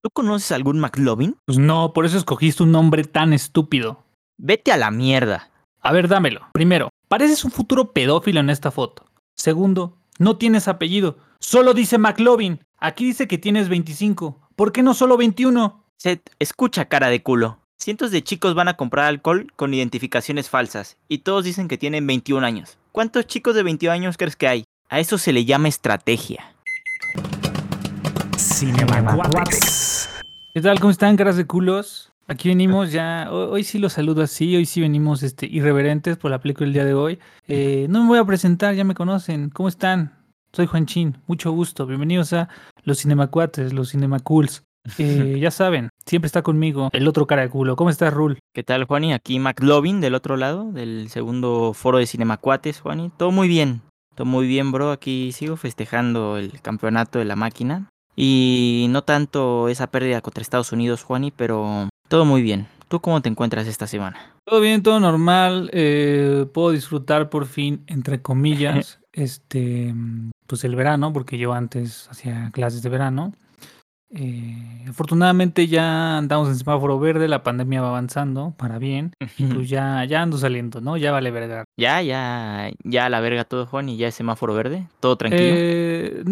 ¿Tú conoces algún McLovin? Pues no, por eso escogiste un nombre tan estúpido. Vete a la mierda. A ver, dámelo. Primero, pareces un futuro pedófilo en esta foto. Segundo, no tienes apellido. Solo dice McLovin. Aquí dice que tienes 25. ¿Por qué no solo 21? Seth, escucha cara de culo. Cientos de chicos van a comprar alcohol con identificaciones falsas y todos dicen que tienen 21 años. ¿Cuántos chicos de 21 años crees que hay? A eso se le llama estrategia. ¿Qué tal? ¿Cómo están, caras de culos? Aquí venimos ya, hoy, sí los saludo así, hoy sí venimos este, irreverentes por la película del día de hoy. Eh, no me voy a presentar, ya me conocen. ¿Cómo están? Soy Juan Chin, mucho gusto. Bienvenidos a los Cinemacuates, los Cinemacools. Eh, ya saben, siempre está conmigo el otro cara de culo. ¿Cómo estás, Rul? ¿Qué tal, Juani? Aquí McLovin del otro lado, del segundo foro de Cinemacuates, Juani. Todo muy bien, todo muy bien, bro. Aquí sigo festejando el campeonato de la máquina. Y no tanto esa pérdida contra Estados Unidos, Juani, pero todo muy bien. ¿Tú cómo te encuentras esta semana? Todo bien, todo normal. Eh, puedo disfrutar por fin, entre comillas, este, pues el verano, porque yo antes hacía clases de verano. Eh, afortunadamente ya andamos en semáforo verde, la pandemia va avanzando para bien, y pues ya, ya ando saliendo, ¿no? Ya vale verga. Ya, ya, ya la verga todo, Juan, y ya es semáforo verde, todo tranquilo. Eh,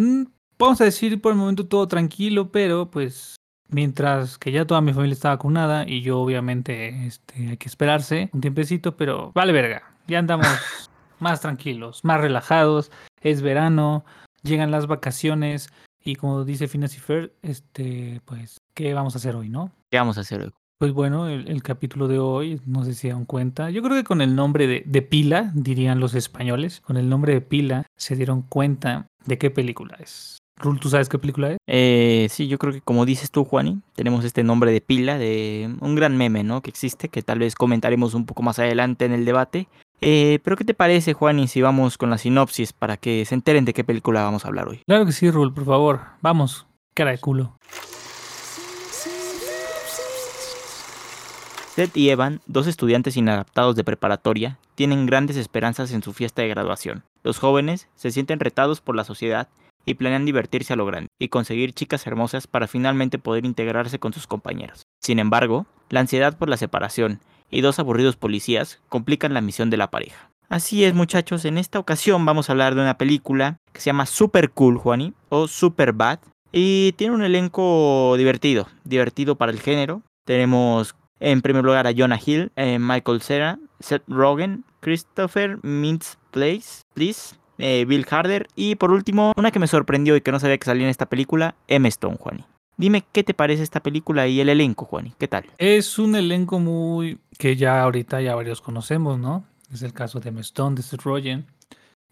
vamos a decir por el momento todo tranquilo, pero pues mientras que ya toda mi familia está vacunada y yo obviamente este, hay que esperarse un tiempecito, pero vale verga, ya andamos más tranquilos, más relajados, es verano, llegan las vacaciones y como dice Finas y Fer, este, pues, ¿qué vamos a hacer hoy, no? ¿Qué vamos a hacer hoy? Pues bueno, el, capítulo de hoy, no sé si dan cuenta, yo creo que con el nombre de, de Pila, dirían los españoles, con el nombre de Pila se dieron cuenta de qué película es. Rul, ¿tú sabes qué película es? Eh, sí, yo creo que como dices tú, Juani, tenemos este nombre de pila de un gran meme, ¿no? Que existe, que tal vez comentaremos un poco más adelante en el debate. Eh, pero ¿qué te parece, Juani, si vamos con la sinopsis para que se enteren de qué película vamos a hablar hoy? Claro que sí, Rul, por favor. Vamos, cara de culo. Seth y Evan, dos estudiantes inadaptados de preparatoria, tienen grandes esperanzas en su fiesta de graduación. Los jóvenes se sienten retados por la sociedad y planean divertirse a lo grande y conseguir chicas hermosas para finalmente poder integrarse con sus compañeros. Sin embargo, la ansiedad por la separación y dos aburridos policías complican la misión de la pareja. Así es muchachos, en esta ocasión vamos a hablar de una película que se llama Super Cool, Juani, o Super Bad, y tiene un elenco divertido, divertido para el género. Tenemos en primer lugar a Jonah Hill, eh, Michael Cera, Seth Rogen, Christopher Mintz Place, Please, eh, Bill Harder y por último, una que me sorprendió y que no sabía que salía en esta película, M. Stone, Juani. Dime qué te parece esta película y el elenco, Juani, ¿qué tal? Es un elenco muy que ya ahorita ya varios conocemos, ¿no? Es el caso de M. Stone, de Seth Rogen,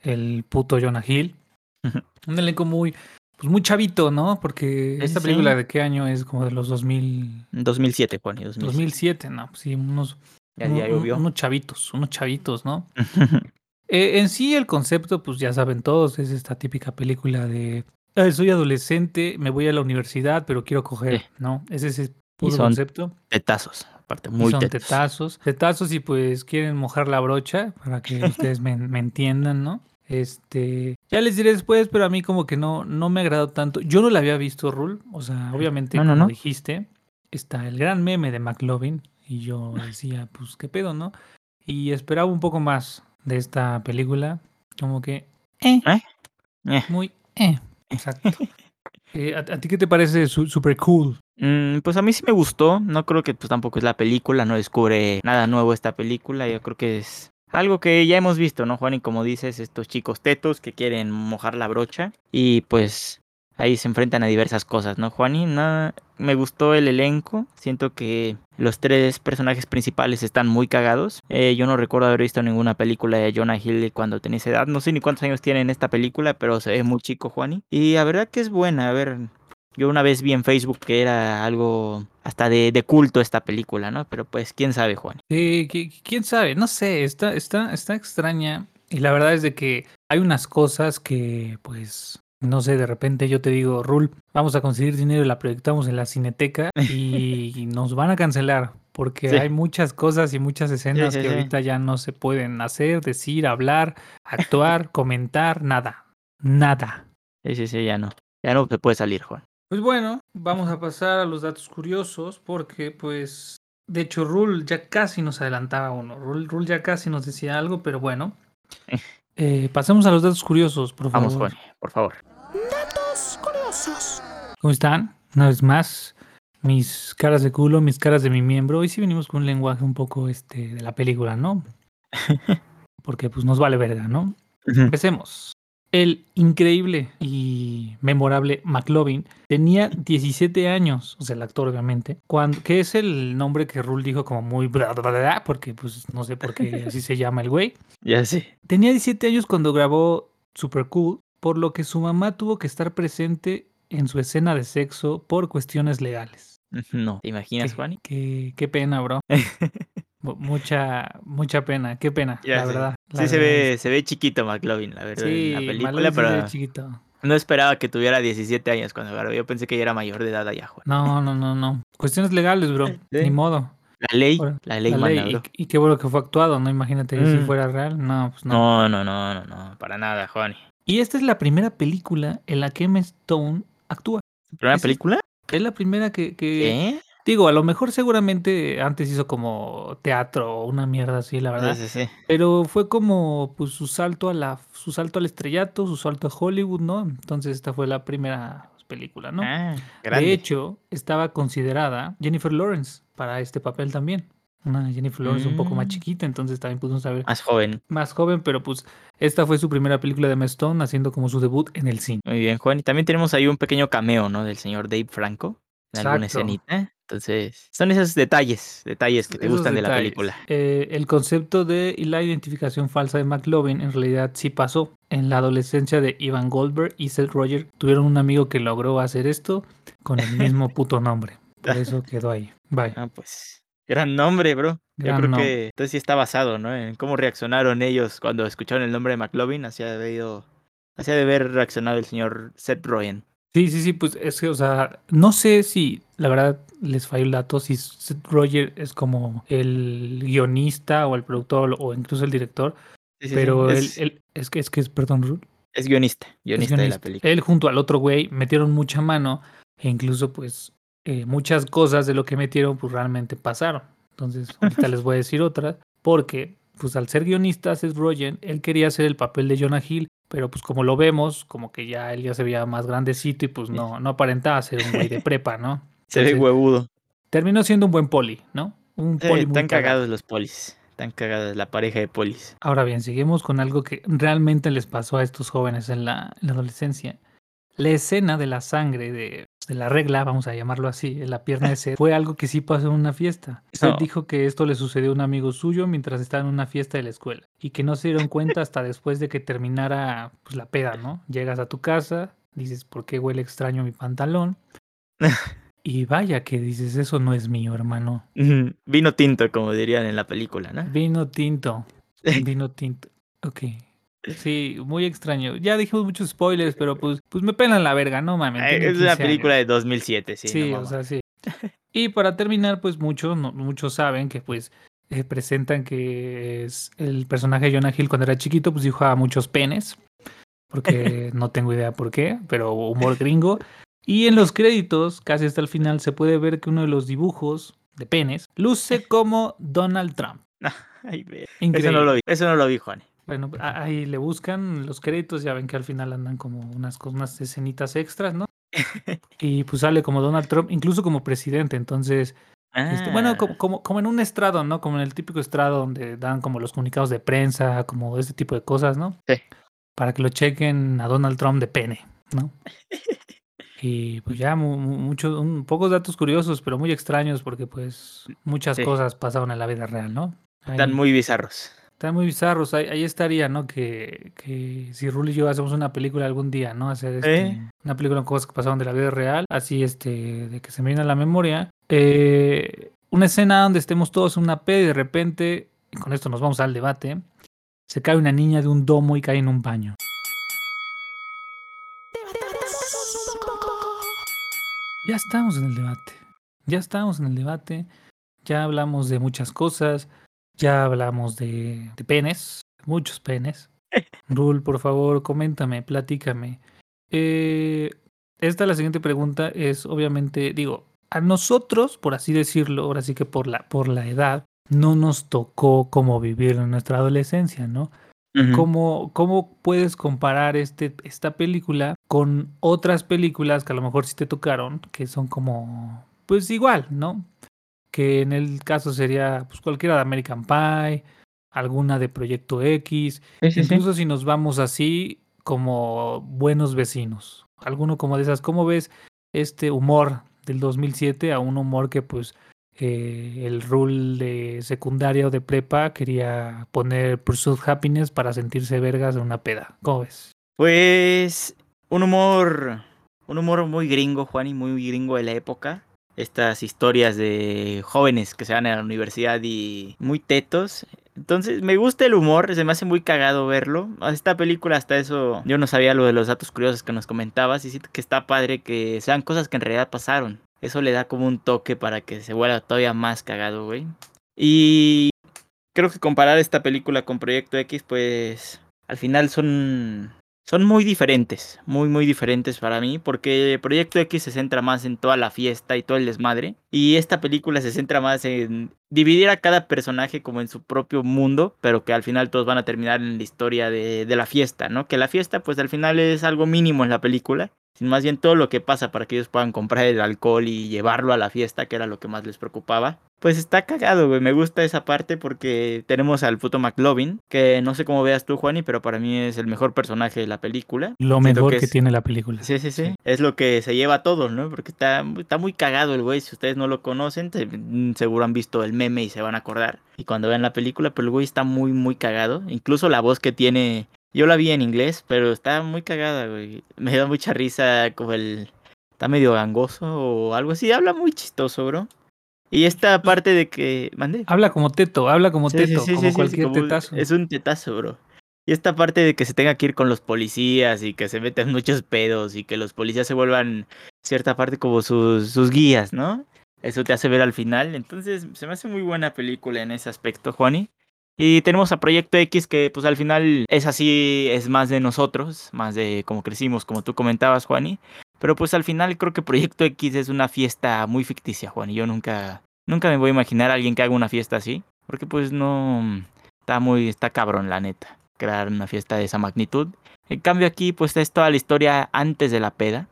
el puto Jonah Hill. un elenco muy pues muy chavito, ¿no? Porque esta película de qué año es como de los 2000 2007, Juani, 2007, 2007 no, pues sí, unos ya, ya unos chavitos, unos chavitos, ¿no? Eh, en sí, el concepto, pues ya saben todos, es esta típica película de soy adolescente, me voy a la universidad, pero quiero coger, ¿no? Ese es el puro concepto. Tetazos, aparte, muy son tetazos. Tetazos y pues quieren mojar la brocha para que ustedes me, entiendan, ¿no? Este, ya les diré después, pero a mí como que no, no me ha agradado tanto. Yo no la había visto, Rul. O sea, obviamente, como no. dijiste, está el gran meme de McLovin. Y yo decía, pues, ¿qué pedo, no? Y esperaba un poco más de esta película. Como que. Eh, ¿Eh? eh. Muy. Eh. Exacto. Eh, ¿a, ti qué te parece super cool? Mm, pues a mí sí me gustó. No creo que pues tampoco es la película. No descubre nada nuevo esta película. Yo creo que es algo que ya hemos visto, ¿no, Juan? Y como dices, estos chicos tetos que quieren mojar la brocha. Y pues ahí se enfrentan a diversas cosas, ¿no, Juani? Nada, me gustó el elenco, siento que los tres personajes principales están muy cagados. Eh, yo no recuerdo haber visto ninguna película de Jonah Hill cuando tenía esa edad, no sé ni cuántos años tiene en esta película, pero se ve muy chico, Juani. Y la verdad que es buena, a ver, yo una vez vi en Facebook que era algo hasta de, de culto esta película, ¿no? Pero pues, quién sabe, Juan. Sí, quién sabe, no sé, está, está, está extraña. Y la verdad es de que hay unas cosas que, pues, no sé, de repente yo te digo, Rul, vamos a conseguir dinero y la proyectamos en la cineteca y nos van a cancelar porque hay muchas cosas y muchas escenas que ahorita ya no se pueden hacer, decir, hablar, actuar, comentar, nada. Nada. Sí, sí, sí, ya no. Ya no se puede salir, Juan. Pues bueno, vamos a pasar a los datos curiosos porque pues de hecho Rule ya casi nos adelantaba uno. Rule, Rule ya casi nos decía algo, pero bueno. Eh, pasemos a los datos curiosos, por favor. Vamos, Juan, por favor. Datos curiosos. ¿Cómo están? Una vez más, mis caras de culo, mis caras de mi miembro. Hoy sí venimos con un lenguaje un poco este de la película, ¿no? Porque pues nos vale verga, ¿no? Empecemos. El increíble y memorable McLovin tenía 17 años, o sea, el actor obviamente, cuando, que es el nombre que Rule dijo como muy bla, bla, bla, porque pues no sé por qué así se llama el güey. Ya sé. Tenía 17 años cuando grabó Super Cool, por lo que su mamá tuvo que estar presente en su escena de sexo por cuestiones legales. No, ¿te imaginas, Qué- Juan? Qué, qué pena, bro. Mu- Mucha, mucha pena, qué pena, Ya la verdad. la Sí se ve, se ve chiquito McLovin, la verdad, Sí, en la película, se ve chiquito. no esperaba que tuviera 17 años cuando grabó. Yo pensé que ya era mayor de edad allá, Juan. No, no, no, no. Cuestiones legales, bro. Sí. Ni modo. La ley, la ley La ley. bro. Y, y qué bueno que fue actuado, ¿no? Imagínate si Mm. fuera real. No, pues no. No, no, no, no, no, para nada, Juan. Y esta es la primera película en la que Emma Stone actúa. ¿Primera es- película? Es la primera que, que- ¿Qué? Digo, a lo mejor seguramente antes hizo como teatro o una mierda así, la verdad. Sí, sí, sí. Pero fue como pues su salto a la su salto al estrellato, su salto a Hollywood, ¿no? Entonces esta fue la primera película, ¿no? Ah. De hecho, estaba considerada Jennifer Lawrence para este papel también. Una Jennifer Lawrence un poco más Mm. chiquita, entonces también pudimos saber Más joven. más joven, pero pues esta fue su primera película de Emma Stone haciendo como su debut en el cine. Muy bien, Juan. Y también tenemos ahí un pequeño cameo, ¿no? Del señor Dave Franco. En alguna escenita. Entonces, son esos detalles, detalles que te Esos gustan de la película. Eh, el concepto de y la identificación falsa de McLovin en realidad sí pasó. En la adolescencia de Ivan Goldberg y Seth Roger tuvieron un amigo que logró hacer esto con el mismo puto nombre. Por eso quedó ahí. Bye. Ah, pues. Gran nombre, bro. Yo creo nombre. que entonces sí está basado, ¿no? En cómo reaccionaron ellos cuando escucharon el nombre de McLovin. Así ha de haber ido- así ha de haber reaccionado el señor Seth Rogen. Sí, sí, sí, pues es que, o sea, no sé si, la verdad, les falló el dato, si Seth Roger es como el guionista o el productor o incluso el director, Sí, sí, sí. pero él, es, él- es que es que es, perdón, Ru- es guionista, es guionista de la película. Él junto al otro güey metieron mucha mano e incluso pues eh, muchas cosas de lo que metieron pues realmente pasaron. Entonces, ahorita les voy a decir otra, porque pues al ser guionista Seth Rogen, él quería hacer el papel de Jonah Hill, pero pues como lo vemos, como que ya él ya se veía más grandecito y pues no, no aparentaba ser un güey de prepa, ¿no? Se ve Entonces, huevudo. Terminó siendo un buen poli, ¿no? Un poli muy están cagado. cagados los polis. Están cagados la pareja de polis. Ahora bien, seguimos con algo que realmente les pasó a estos jóvenes en la, en la adolescencia. La escena de la sangre, de, de la regla, vamos a llamarlo así, en la pierna de Seth, fue algo que sí pasó en una fiesta. Seth No. dijo que esto le sucedió a un amigo suyo mientras estaba en una fiesta de la escuela y que no se dieron cuenta hasta después de que terminara pues, la peda, ¿no? Llegas a tu casa, dices, ¿por qué huele extraño mi pantalón? Y vaya que dices, eso no es mío, hermano. Vino tinto, como dirían en la película, ¿no? Vino tinto. Vino tinto. Ok. Sí, muy extraño. Ya dijimos muchos spoilers, pero pues, pues me pelan la verga, no mames. Tengo Es una 15 película años. de 2007, sí. Sí, no o sea, sí. Y para terminar, pues muchos, no- muchos saben que pues eh, presentan que es el personaje de Jonah Hill cuando era chiquito, pues dibujaba muchos penes. Porque no tengo idea por qué, pero humor gringo. Y en los créditos, casi hasta el final, se puede ver que uno de los dibujos de penes luce como Donald Trump. Ay, ve. Eso Increíble. no lo vi, eso no lo vi, Juan. Bueno, a- ahí le buscan los créditos, ya ven que al final andan como unas, unas escenitas extras, ¿no? Y pues sale como Donald Trump, incluso como presidente, entonces, este, bueno, Ah, como, como, como en un estrado, ¿no? Como en el típico estrado donde dan como los comunicados de prensa, como este tipo de cosas, ¿no? Sí. Para que lo chequen a Donald Trump de pene, ¿no? Y pues ya mu- mu- muchos, pocos datos curiosos, pero muy extraños porque pues muchas Sí. cosas pasaron en la vida real, ¿no? Están muy bizarros. Están muy bizarros. Ahí, ahí estaría, ¿no? Que, que si Rul y yo hacemos una película algún día, ¿no? Hacer este, ¿Eh? una película con cosas que pasaron de la vida real, así este, de que se me viene a la memoria. Eh, una escena donde estemos todos en una peda y de repente, y con esto nos vamos al debate, se cae una niña de un domo y cae en un baño. Ya estamos en el debate. Ya estamos en el debate. Ya hablamos de muchas cosas. Ya hablamos de, de penes. Muchos penes. Rul, por favor, coméntame, platícame. Eh, esta la siguiente pregunta es obviamente, digo, a nosotros, por así decirlo, ahora sí que por la, por la edad, no nos tocó como vivir en nuestra adolescencia, ¿no? ¿Cómo, ¿Cómo puedes comparar este, esta película con otras películas que a lo mejor sí te tocaron, que son como, pues igual, ¿no? Que en el caso sería pues, cualquiera de American Pie, alguna de Proyecto X, Sí, sí, sí. incluso si nos vamos así como buenos vecinos. Alguno como de esas, ¿cómo ves este humor del 2007 a un humor que pues eh, el rule de secundaria o de prepa quería poner Pursuit Happiness para sentirse vergas de una peda? ¿Cómo ves? Pues un humor, un humor muy gringo, Juan, y muy gringo de la época. Estas historias de jóvenes que se van a la universidad y muy tetos. Entonces, me gusta el humor, se me hace muy cagado verlo. Esta película, hasta eso, yo no sabía lo de los datos curiosos que nos comentabas y siento que está padre que sean cosas que en realidad pasaron. Eso le da como un toque para que se vuelva todavía más cagado, güey. Y creo que comparar esta película con Proyecto X, pues al final son son muy diferentes, muy muy diferentes para mí, porque Proyecto X se centra más en toda la fiesta y todo el desmadre, y esta película se centra más en dividir a cada personaje como en su propio mundo, pero que al final todos van a terminar en la historia de, de la fiesta, ¿no? Que la fiesta pues al final es algo mínimo en la película, sino más bien todo lo que pasa para que ellos puedan comprar el alcohol y llevarlo a la fiesta, que era lo que más les preocupaba. Pues está cagado, güey. Me gusta esa parte porque tenemos al puto McLovin, que no sé cómo veas tú, Juani, pero para mí es el mejor personaje de la película. Lo Siento mejor que que, es- tiene la película. Sí, sí, sí. Es lo que se lleva a todos, ¿no? Porque está, está muy cagado el güey. Si ustedes no lo conocen, te- mm, seguro han visto el meme y se van a acordar. Y cuando vean la película, pero el güey está muy, muy cagado. Incluso la voz que tiene, yo la vi en inglés, pero está muy cagada, güey. Me da mucha risa como el... Está medio gangoso o algo así. Habla muy chistoso, bro. Y esta parte de que... ¿Mande? Habla como teto, habla como Sí, teto, sí, sí, como sí, cualquier como- tetazo. Es un tetazo, bro. Y esta parte de que se tenga que ir con los policías y que se metan muchos pedos y que los policías se vuelvan cierta parte como sus, sus guías, ¿no? Eso te hace ver al final. Entonces, se me hace muy buena película en ese aspecto, Juani. Y tenemos a Proyecto X que pues al final es así, es más de nosotros, más de cómo crecimos, como tú comentabas, Juani. Pero pues al final creo que Proyecto X es una fiesta muy ficticia, Juan. Y yo nunca, nunca me voy a imaginar a alguien que haga una fiesta así. Porque pues no, está muy, está cabrón la neta, crear una fiesta de esa magnitud. En cambio aquí pues es toda la historia antes de la peda,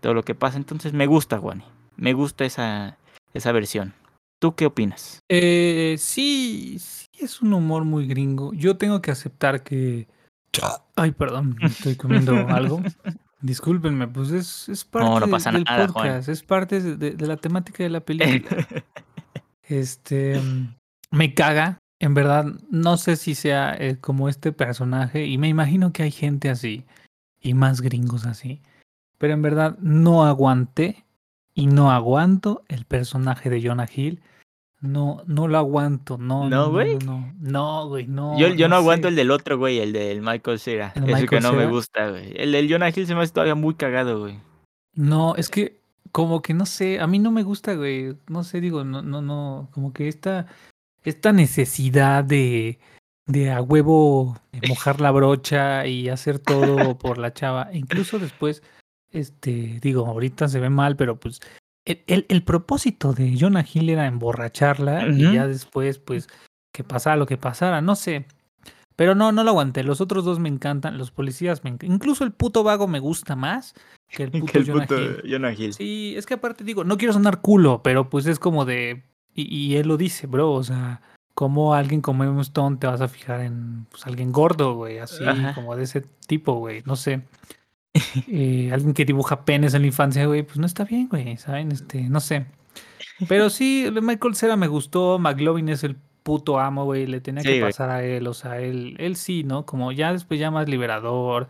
todo lo que pasa. Entonces me gusta, Juani. Me gusta esa, esa versión. ¿Tú qué opinas? Eh, sí, sí es un humor muy gringo. Yo tengo que aceptar que... Ay, perdón, estoy comiendo algo. Discúlpenme, pues es, es parte No, no de- pasa del nada, Juan. podcast, es parte de, de- de la temática de la película. Este, me caga, en verdad, no sé si sea eh, como este personaje, y me imagino que hay gente así, y más gringos así, pero en verdad no aguanté y no aguanto el personaje de Jonah Hill. No, no lo aguanto, no, ¿No, no, no, güey? no, no, no, güey, no. yo, yo no, aguanto sé. el del otro, güey, el del Michael Cera. ¿El que no me gusta, güey. El del Jonah Hill se me hace todavía muy cagado, güey. No, es que como que no sé, a mí no me gusta, güey. No sé, digo, no, no, no, como que esta, esta necesidad de, de a huevo mojar la brocha y hacer todo por la chava. Incluso después, este, digo, ahorita se ve mal, pero pues el, el, el propósito de Jonah Hill era emborracharla y ya después, pues, que pasara lo que pasara, no sé. Pero no, no lo aguanté. Los otros dos me encantan, los policías me encantan. Incluso el puto vago me gusta más que el puto Que el Jonah puto Hill. Jonah Hill. Sí, es que aparte digo, no quiero sonar culo, pero pues es como de. Y, y él lo dice, bro, o sea, como alguien como Emma Stone te vas a fijar en pues, alguien gordo, güey, así, Ajá. como de ese tipo, güey, no sé. Eh, alguien que dibuja penes en la infancia, güey, pues no está bien, güey, ¿saben? Este, no sé. Pero sí, Michael Cera me gustó, McLovin es el puto amo, güey, le tenía Sí, que güey. pasar a él, o sea, él, él sí, ¿no? Como ya después ya más liberador,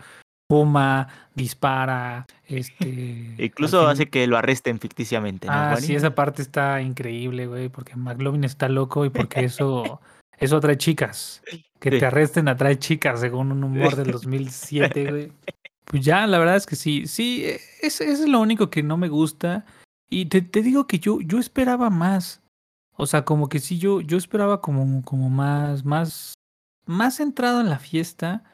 fuma, dispara, este... Incluso fin- hace que lo arresten ficticiamente, ¿no, Ah, sí, esa parte está increíble, güey, porque McLovin está loco y porque eso, eso atrae chicas. Que Sí. te arresten atrae chicas, según un humor del 2007, güey. Pues ya, la verdad es que sí, sí, e- ese es lo único que no me gusta. Y te, te digo que yo, yo esperaba más. O sea, como que sí, yo, yo esperaba como, como más, más, más centrado en la fiesta.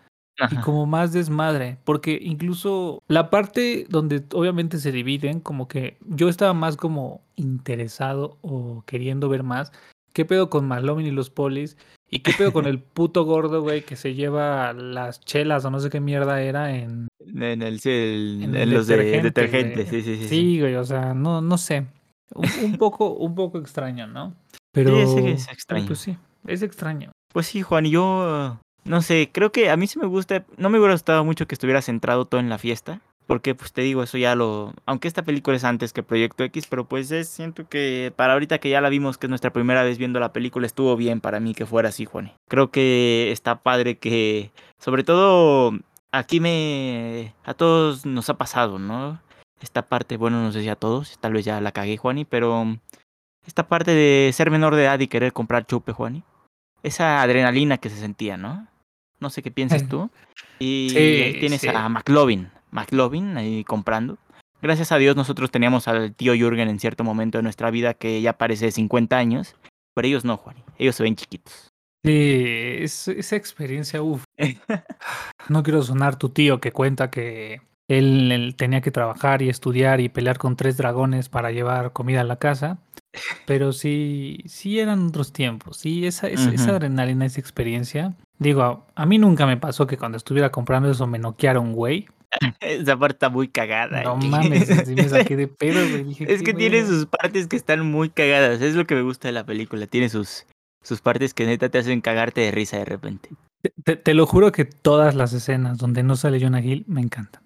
y como más desmadre, porque incluso la parte donde obviamente se dividen, como que yo estaba más como interesado o queriendo ver más, ¿qué pedo con McLovin y los polis? ¿Y qué pedo con el puto gordo, güey, que se lleva las chelas o no sé qué mierda era en, En, el, sí, el- en los de detergente, sí, sí, sí. sí. Sí, güey, o sea, no, no sé. Un, un poco, un poco extraño, ¿no? Pero, sí, es pero, extraño. pues sí, es extraño. Pues sí, Juan, y yo no sé, creo que a mí sí me gusta, no me hubiera gustado mucho que estuviera centrado todo en la fiesta, porque pues te digo, eso ya lo, aunque esta película es antes que Proyecto X, pero pues es, siento que para ahorita que ya la vimos, que es nuestra primera vez viendo la película, estuvo bien para mí que fuera así, Juan. Creo que está padre que, sobre todo, aquí me, a todos nos ha pasado, ¿no? Esta parte, bueno, no sé si a todos, tal vez ya la cagué, Juani, pero esta parte de ser menor de edad y querer comprar chupe, Juani esa adrenalina que se sentía, ¿no? No sé qué piensas tú. Y Sí, ahí tienes sí. a McLovin, McLovin ahí comprando. Gracias a Dios nosotros teníamos al tío Jürgen en cierto momento de nuestra vida que ya parece de 50 años, pero ellos no, Juan. Ellos se ven chiquitos. Sí, es- esa experiencia, uff. No quiero sonar tu tío que cuenta que él, él tenía que trabajar y estudiar y pelear con tres dragones para llevar comida a la casa. Pero sí, sí eran otros tiempos. Sí, esa, esa, esa Ujú. adrenalina, esa experiencia. Digo, a, a mí nunca me pasó que cuando estuviera comprando eso me noqueara un güey. Esa parte está muy cagada. No güey. mames, sí me saqué de pedo, güey. Dije, Es "¿Qué que tiene verga?". sus partes que están muy cagadas. Es lo que me gusta de la película. Tiene sus, sus partes que neta te hacen cagarte de risa de repente. Te, lo juro que todas las escenas donde no sale Jonah Hill me encantan.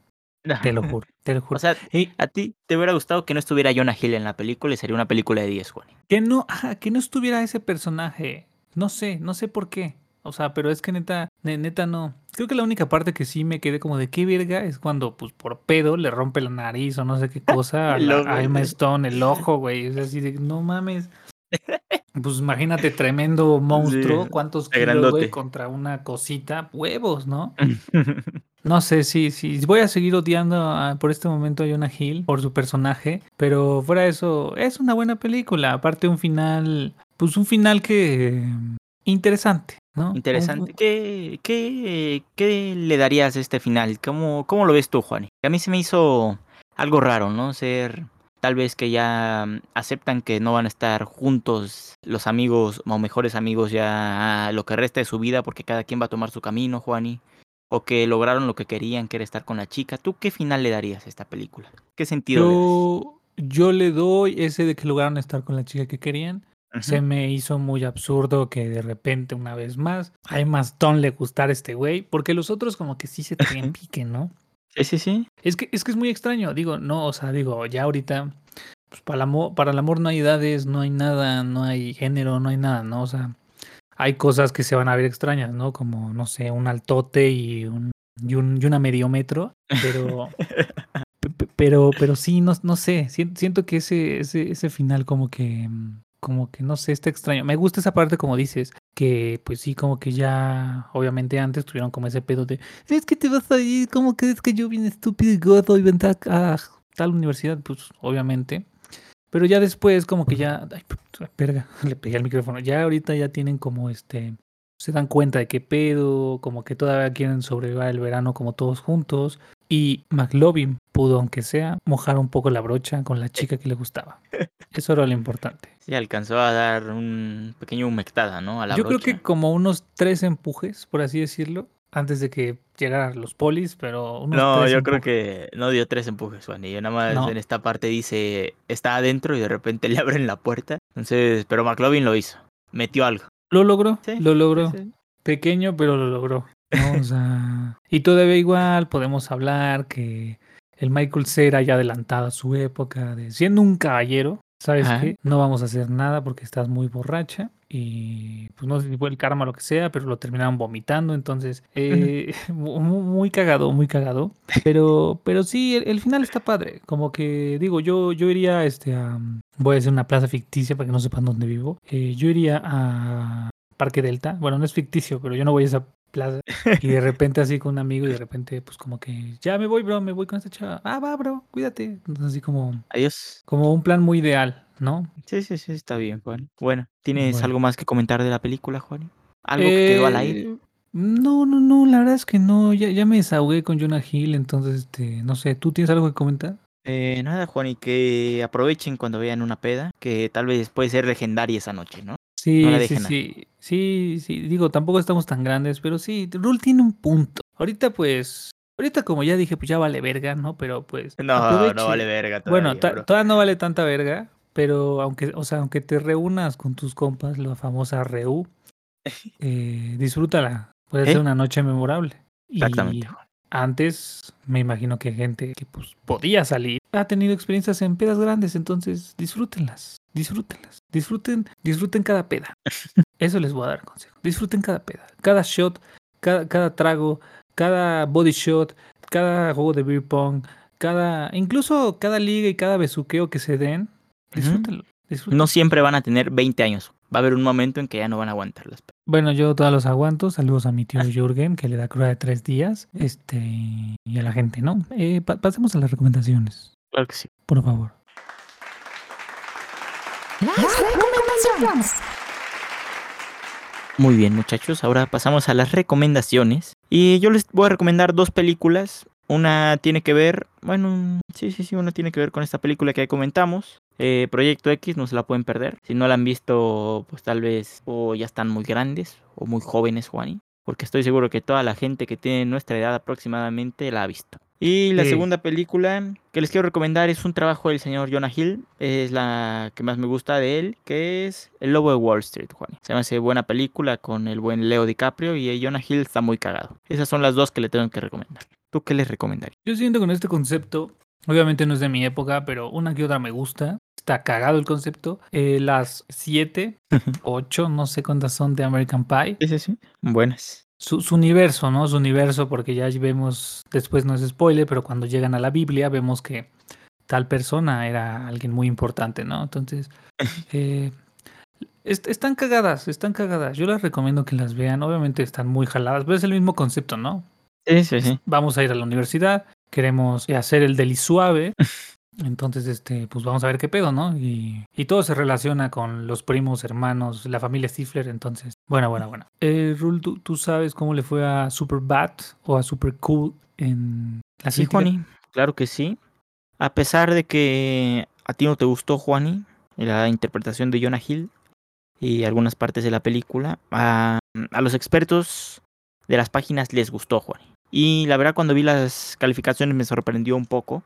Te lo juro, te lo juro. O sea, a ti te hubiera gustado que no estuviera Jonah Hill en la película y sería una película de 10, Juan. que no, ajá, que no estuviera ese personaje. No sé, no sé por qué. O sea, pero es que neta, ne- neta no. Creo que la única parte que sí me quedé como de qué verga es cuando, pues, por pedo le rompe la nariz o no sé qué cosa a, la- Emma. Stone, el ojo, güey. Es así de, no mames. Pues imagínate, tremendo monstruo, Sí, cuántos kilos, güey, contra una cosita, huevos, ¿no? No sé, sí, sí. Voy a seguir odiando a- por este momento a Jonah Hill por su personaje, pero fuera de eso, es una buena película. Aparte, un final, pues un final que. interesante, ¿no? Interesante. ¿Qué, qué, qué le darías a este final? ¿Cómo, ¿Cómo lo ves tú, Juan? A mí se me hizo algo raro, ¿no? Ser tal vez que ya mm, aceptan que no van a estar juntos los amigos o mejores amigos ya lo que resta de su vida porque cada quien va a tomar su camino, Juani. O que lograron lo que querían, que era estar con la chica. ¿Tú qué final le darías a esta película? ¿Qué sentido le Yo, yo le doy ese de que lograron estar con la chica que querían. Se me hizo muy absurdo que de repente, una vez más, a Emma Stone le gustara este güey, porque los otros como que sí se traen pique, ¿no? Sí, sí, sí. Es que, es que es muy extraño, digo, no, o sea, digo, ya ahorita, pues para el amor, para el amor no hay edades, no hay nada, no hay género, no hay nada, ¿no? O sea, hay cosas que se van a ver extrañas, ¿no? Como, no sé, un altote y un, y un, y una medio metro, pero, pe- pe- pero, pero sí, no, no sé, sien- siento que ese, ese, ese final como que, mm, como que, no sé, está extraño. Me gusta esa parte, como dices, que pues sí, como que ya, obviamente antes tuvieron como ese pedo de, es que te vas a ir, ¿cómo crees que yo bien estúpido y gordo y vendrá a tal universidad? Pues obviamente. Pero ya después como que ya, ay, verga, le pegué al micrófono. Ya ahorita ya tienen como este, se dan cuenta de qué pedo, como que todavía quieren sobrevivir el verano como todos juntos. Y McLovin pudo, aunque sea, mojar un poco la brocha con la chica que le gustaba. Eso era lo importante. Sí, alcanzó a dar un pequeño humectada, ¿no? A la Yo creo que como unos tres empujes, por así decirlo, antes de que llegaran los polis, pero unos No, tres yo creo empujes. que no dio tres empujes, Juan. Y yo nada más No. en esta parte dice, está adentro y de repente le abren la puerta. Entonces, pero McLovin lo hizo. Metió algo. Lo logró, Sí, lo logró. Sí. Pequeño, pero lo logró. ¿No? O sea, y todavía igual podemos hablar que el Michael Cera ya adelantado a su época, de siendo un caballero, ¿sabes Ajá. qué? No vamos a hacer nada porque estás muy borracha y pues no sé si fue el karma o lo que sea, pero lo terminaron vomitando, entonces eh, mu- mu- muy cagado, muy cagado. Pero, pero sí, el, el final está padre. Como que digo, yo, yo iría este, a, voy a hacer una plaza ficticia para que no sepan dónde vivo. Eh, yo iría a Parque Delta. Bueno, no es ficticio, pero yo no voy a esa plaza. Y de repente así con un amigo y de repente pues como que ya me voy, bro, me voy con esta chava. Ah, va, bro, cuídate. Entonces así como, Adiós. como un plan muy ideal, ¿no? Sí, sí, sí, está bien, Juan. Bueno, ¿tienes Bueno. algo más que comentar de la película, Juan? ¿Algo que quedó al aire? Eh, No, no, no, la verdad es que no, ya, ya me desahogué con Jonah Hill, entonces, este, no sé, ¿tú tienes algo que comentar? Eh, nada, Juan, y que aprovechen cuando vean una peda, que tal vez puede ser legendaria esa noche, ¿no? Sí, la sí, dejen sí, sí, sí, digo, tampoco estamos tan grandes, pero sí, Rule tiene un punto. Ahorita, pues, ahorita como ya dije, pues ya vale verga, ¿no? Pero pues, No, aproveche. no vale verga Bueno, todavía, ta- bro. todavía no vale tanta verga, pero aunque, o sea, aunque te reúnas con tus compas, la famosa reu, eh, disfrútala. Puede ¿Eh? ser una noche memorable. Exactamente, Y antes me imagino que gente que pues podía salir ha tenido experiencias en pedas grandes, entonces disfrútenlas, disfrútenlas, disfruten, disfruten cada peda. Eso les voy a dar consejo. Disfruten cada peda, cada shot, cada, cada trago, cada body shot, cada juego de beer pong, cada, incluso cada liga y cada besuqueo que se den, disfrútenlo. disfrútenlo. No siempre van a tener 20 años. Va a haber un momento en que ya no van a aguantar las pedas. Bueno, yo todos los aguanto. Saludos a mi tío Jürgen, que le da cruda de tres días. Este, y a la gente, ¿no? Eh, pa- pasemos a las recomendaciones, Claro que sí. por favor. Las recomendaciones. Muy bien, muchachos. Ahora pasamos a las recomendaciones. Y yo les voy a recomendar dos películas. Una tiene que ver, bueno, sí, sí, sí, una tiene que ver con esta película que comentamos. Eh, Proyecto X, no se la pueden perder. Si no la han visto, pues tal vez o ya están muy grandes o muy jóvenes, Juani. Porque estoy seguro que toda la gente que tiene nuestra edad aproximadamente la ha visto. Y la Sí. segunda película que les quiero recomendar es un trabajo del señor Jonah Hill. Es la que más me gusta de él, que es El Lobo de Wall Street, Juan. Se me hace buena película con el buen Leo DiCaprio y Jonah Hill está muy cagado. Esas son las dos que le tengo que recomendar. ¿Tú qué les recomendarías? Yo siento con este concepto, obviamente no es de mi época, pero una que otra me gusta. Está cagado el concepto. Eh, las siete, ocho, no sé cuántas son de American Pie. Sí, sí, sí. Buenas. Su, su universo, ¿no? Su universo, porque ya vemos, después no es spoiler, pero cuando llegan a la Biblia vemos que tal persona era alguien muy importante, ¿no? Entonces, eh, est- están cagadas, están cagadas. Yo las recomiendo que las vean. Obviamente están muy jaladas, pero es el mismo concepto, ¿no? Sí, sí, sí. Vamos a ir a la universidad, queremos hacer el deli suave. Entonces, este, pues vamos a ver qué pedo, ¿no? Y, y todo se relaciona con los primos, hermanos, la familia Stifler. Entonces, bueno, bueno, bueno. Eh, Rul, ¿tú, tú sabes cómo le fue a Super Bad o a Super Cool en la Sí, crítica? Juani. Claro que sí. A pesar de que a ti no te gustó, Juani, la interpretación de Jonah Hill y algunas partes de la película, a, a los expertos de las páginas les gustó, Juani. Y la verdad, cuando vi las calificaciones me sorprendió un poco.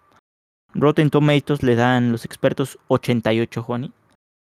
Rotten Tomatoes le dan los expertos 88, Juani.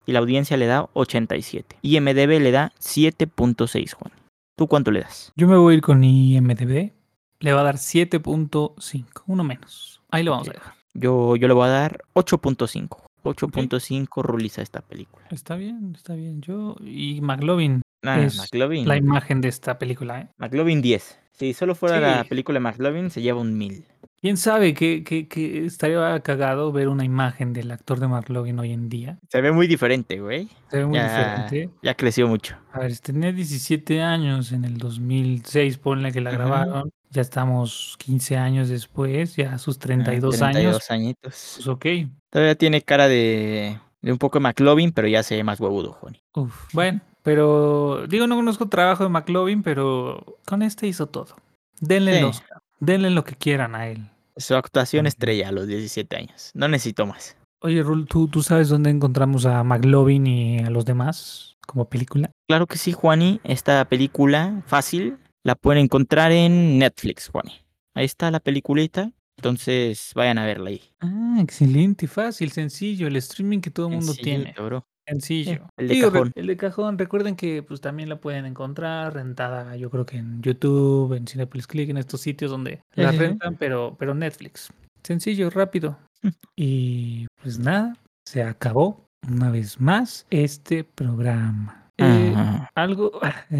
Y la audiencia le da 87. Y MDB le da 7.6, Juan. ¿Tú cuánto le das? Yo me voy a ir con IMDB. Le va a dar 7.5, uno menos. Ahí lo vamos a dejar. Yo, yo le voy a dar 8.5. 8.5 ruliza esta película. Está bien, está bien. Yo y McLovin, Ah, Es McLovin. la imagen de esta película, ¿eh? McLovin 10. Si solo fuera la película de McLovin, se lleva un 1000. ¿Quién sabe que, que, que estaría cagado ver una imagen del actor de McLovin hoy en día? Se ve muy diferente, güey. Se ve muy Ya, diferente. ya creció mucho. A ver, tenía 17 años en el 2006, ponle que la Ujú. grabaron. Ya estamos 15 años después, ya a sus Ah, 32, años. 32 añitos. Pues ok. Todavía tiene cara de, de un poco de McLovin, pero ya se ve más huevudo, Juan. Uf, bueno, pero digo, no conozco trabajo de McLovin, pero con este hizo todo. Denle, Sí. el Oscar, denle lo que quieran a él. Su actuación estrella a los 17 años. No necesito más. Oye, Rul, ¿tú, ¿tú sabes dónde encontramos a McLovin y a los demás como película? Claro que sí, Juani. Esta película, fácil, la pueden encontrar en Netflix, Juani. Ahí está la peliculita. Entonces, vayan a verla ahí. Ah, excelente, fácil, sencillo, el streaming que todo el mundo tiene. Bro. Sencillo. el de Digo, cajón. el de cajón. Recuerden que pues también la pueden encontrar rentada, yo creo que en YouTube, en Cinepolis Click, en estos sitios donde Sí, la rentan, pero, pero Netflix. Sencillo, rápido. y pues nada, se acabó una vez más este programa. Eh, algo.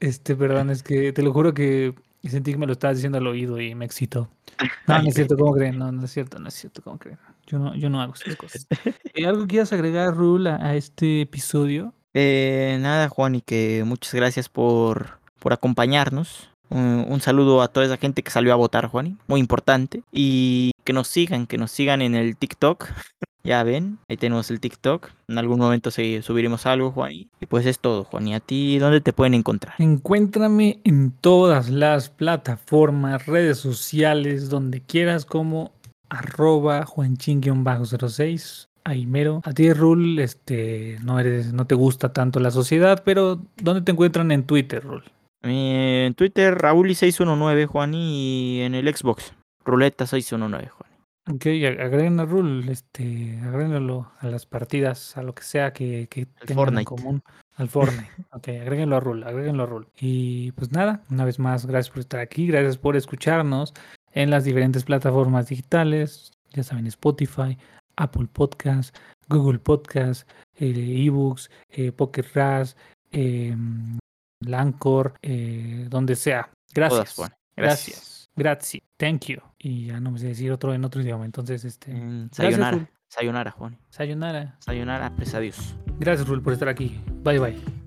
este, perdón, es que te lo juro que sentí que me lo estabas diciendo al oído y me excitó. No, no es cierto, ¿cómo creen? No, no es cierto, no es cierto, ¿cómo creen? Yo no, yo no hago esas cosas. Eh, ¿Algo quieras agregar, Rule, a, a este episodio? Eh, nada, Juan, y que muchas gracias por, por acompañarnos. Un, un saludo a toda esa gente que salió a votar, Juan, muy importante. Y que nos sigan, que nos sigan en el TikTok. Ya ven, ahí tenemos el TikTok. En algún momento subiremos algo, Juan. Y pues es todo, Juan. ¿Y a ti dónde te pueden encontrar? Encuéntrame en todas las plataformas, redes sociales, donde quieras, como arroba juanchin-06. Ahí mero. A ti, Rul, este, no eres, no te gusta tanto la sociedad, pero ¿dónde te encuentran en Twitter, Rul? En Twitter, Raúl619, Juan. Y en el Xbox, Ruleta619, Juan. Ok, ag- agreguen a Rul, este, agréguenlo a las partidas, a lo que sea que, que Al tengan en Fortnite. común. Al Fortnite. ok, agréguenlo a Rul, agréguenlo a Rul. Y pues nada, una vez más, gracias por estar aquí, gracias por escucharnos en las diferentes plataformas digitales, ya saben, Spotify, Apple Podcast, Google Podcast, eh, eBooks, eh, Pocket Ras, eh, Lancor, eh, donde sea. Gracias. Gracias. Gracias. Thank you. Y ya no me sé decir otro en otro idioma. Entonces, este. Mm, Gracias, sayonara. Rul. Sayonara, Juan. Sayonara. Sayonara, pues adiós. Gracias, Rul, por estar aquí. Bye, bye.